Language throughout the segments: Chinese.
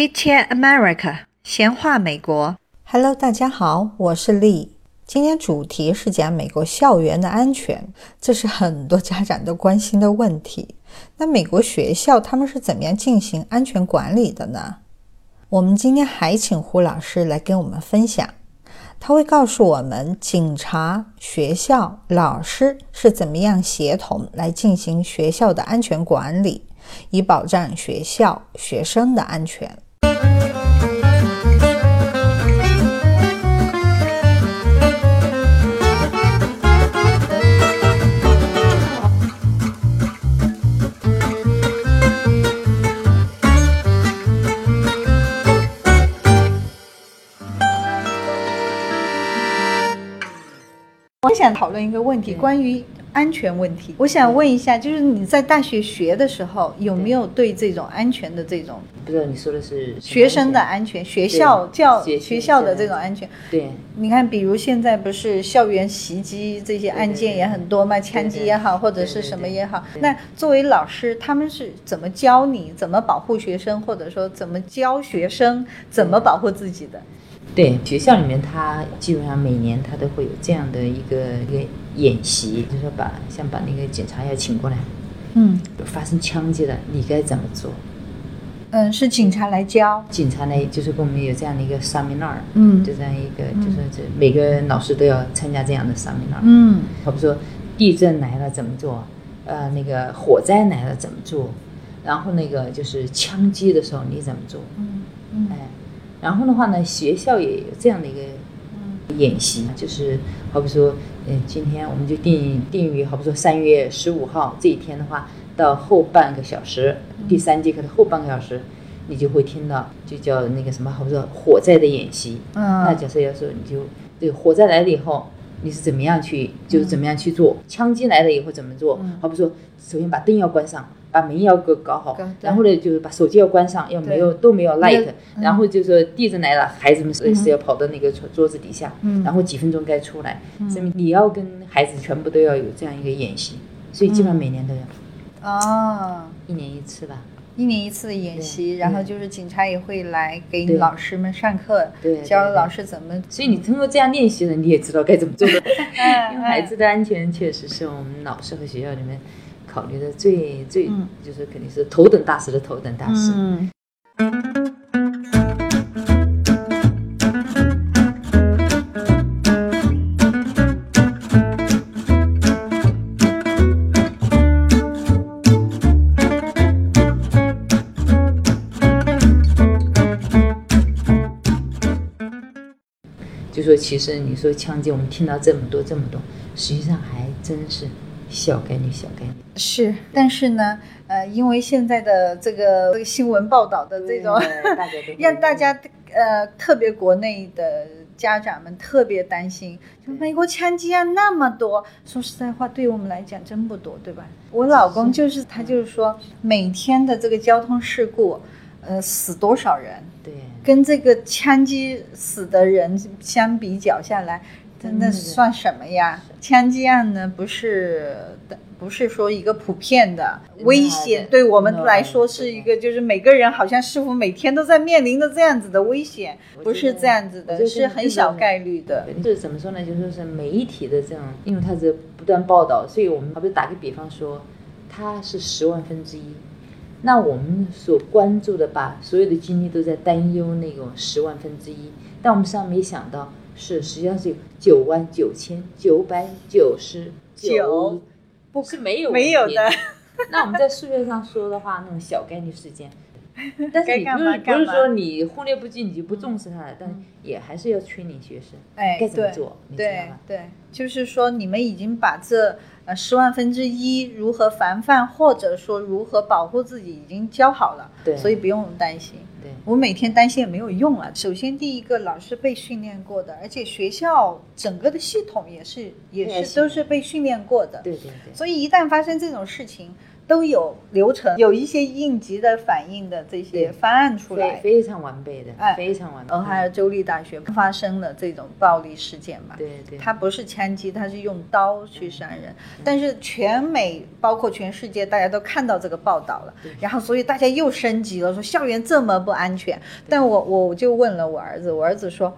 Chit Chat America，闲话美国。Hello，大家好，我是丽。今天主题是讲美国校园的安全，这是很多家长都关心的问题。那美国学校他们是怎么样进行安全管理的呢？我们今天还请胡老师来跟我们分享，他会告诉我们警察、学校、老师是怎么样协同来进行学校的安全管理，以保障学校学生的安全。我想讨论一个问题，关于安全问题。我想问一下，就是你在大学学的时候，有没有对这种安全的这种不知道你说的是学生的安安全、学校教学学校的这种安全？全对你看，比如现在不是校园袭击这些案件也很多嘛，枪击也好，或者是什么也好。那作为老师，他们是怎么教你怎么保护学生，或者说怎么教学生怎么保护自己的？对，学校里面他基本上每年他都会有这样的一个一个演习，就是说把像把那个警察要请过来，嗯。发生枪击了，你该怎么做？嗯，是警察来教。警察来，就是跟我们有这样的一个 seminar，嗯。就这样一个，就是这每个老师都要参加这样的 seminar，嗯。好比说地震来了怎么做，呃，那个火灾来了怎么做，然后那个就是枪击的时候你怎么做，嗯嗯。哎，然后的话呢，学校也有这样的一个嗯演习，就是好比说，嗯，今天我们就定定于好比说三月十五号这一天的话，到后半个小时，第三节课的后半个小时，你就会听到，就叫那个什么，好比说火灾的演习。那嗯假设要说，你就这个火灾来了以后，你是怎么样去，就是怎么样去做？枪击来了以后怎么做？嗯好比说，首先把灯要关上，把门要给搞好，然后呢，就是把手机要关上，要没有都没有 light，然后就说地震来了，孩子们是是要跑到那个桌桌子底下，嗯。然后几分钟该出来，证明你要跟孩子全部都要有这样一个演习，所以基本上每年都要，哦，一年一次吧。一年一次的演习，然后就是警察也会来给老师们上课，教老师怎么。所以你通过这样练习呢，你也知道该怎么做 因为孩子的安全确实是我们老师和学校里面考虑的最最，嗯就是肯定是头等大事的头等大事。嗯就说其实你说枪击，我们听到这么多这么多，实际上还真是小概率小概率。是，但是呢，呃，因为现在的这个这个新闻报道的这种，让大家呃，特别国内的家长们特别担心，就美国枪击案那么多，说实在话，对于我们来讲真不多，对吧？我老公就是他就是说，每天的这个交通事故，呃，死多少人，对，跟这个枪击死的人相比较下来，真的嗯算什么呀？枪击案呢，不是的，不是说一个普遍的危险，对我们来说是一个，就是每个人好像似乎每天都在面临的这样子的危险，不是这样子的，就是很小概率的。这怎么说呢？就说是媒体的这种，因为它是不断报道，所以我们好比打个比方说，它是十万分之一，那我们所关注的，把所有的精力都在担忧那种十万分之一，但我们实际上没想到是实际上是有九万九千九百九十九，不是没有没有的。那我们在数学上说的话，那种小概率事件。但是你不是不是说你忽略不计，你就不重视它了，但也还是要催你学生，哎，该怎么做，你知道对吧？对，就是说你们已经把这呃十万分之一如何防范，或者说如何保护自己已经教好了，对所以不用担心。对我每天担心也没有用了。首先，第一个老师被训练过的，而且学校整个的系统也是也是都是被训练过的。对对对，所以一旦发生这种事情，都有流程，有一些应急的反应的这些方案出来。非非常完备的，哎非常完备。俄亥俄州立大学发生了这种暴力事件嘛？对对，他不是枪击，他是用刀去杀人。但是全美包括全世界，大家都看到这个报道了，然后所以大家又升级了，说校园这么不安全。但我我就问了我儿子，我儿子说。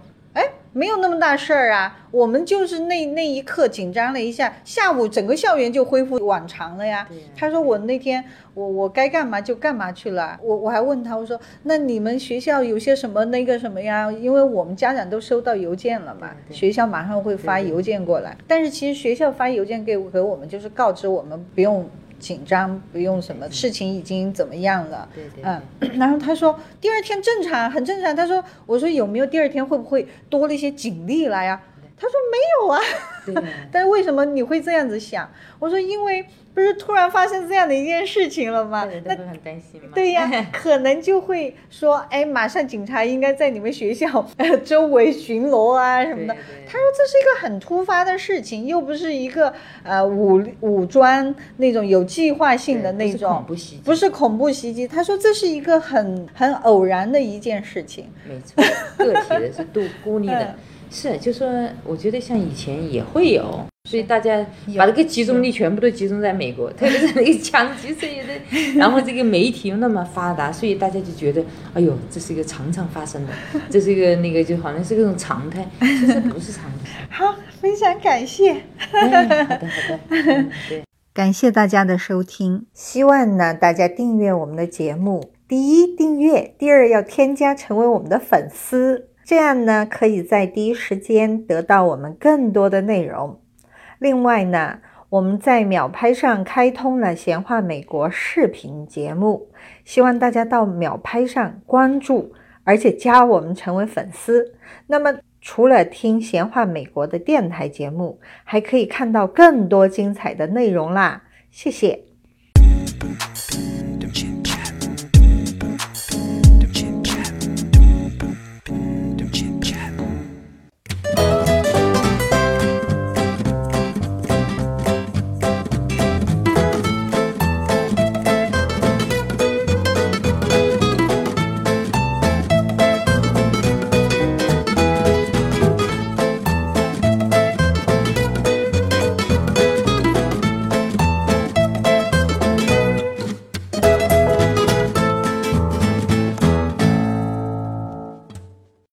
哎，没有那么大事儿啊，我们就是那那一刻紧张了一下，下午整个校园就恢复往常了呀。他说我那天我我该干嘛就干嘛去了，我我还问他我说那你们学校有些什么那个什么呀？因为我们家长都收到邮件了嘛，学校马上会发邮件过来。但是其实学校发邮件给给我们就是告知我们不用紧张，不用什么事情已经怎么样了。对对嗯，然后他说第二天正常，很正常。他说，我说有没有第二天会不会多了一些警力来呀？他说没有啊。对对 但是为什么你会这样子想？我说因为不是突然发生这样的一件事情了吗那都很担心嘛。对呀，可能就会说，哎，马上警察应该在你们学校 呃周围巡逻啊什么的。他说这是一个很突发的事情，又不是一个呃武武装那种有计划性的那种恐怖袭击不是恐怖袭击。他说这是一个很很偶然的一件事情。没错，个体的是独孤立的嗯，是就说，我觉得像以前也会有，所以大家把这个集中力全部都集中在美国，特别是那个枪击事业的，然后这个媒体又那么发达，所以大家就觉得，哎呦，这是一个常常发生的，这是一个那个就好像是个种常态，其实不是常态。好，非常感谢。哎，好的好的，嗯对。感谢大家的收听，希望呢大家订阅我们的节目。第一，订阅；第二，要添加成为我们的粉丝，这样呢可以在第一时间得到我们更多的内容。另外呢，我们在秒拍上开通了闲话美国视频节目，希望大家到秒拍上关注，而且加我们成为粉丝。那么除了听闲话美国的电台节目，还可以看到更多精彩的内容啦！谢谢。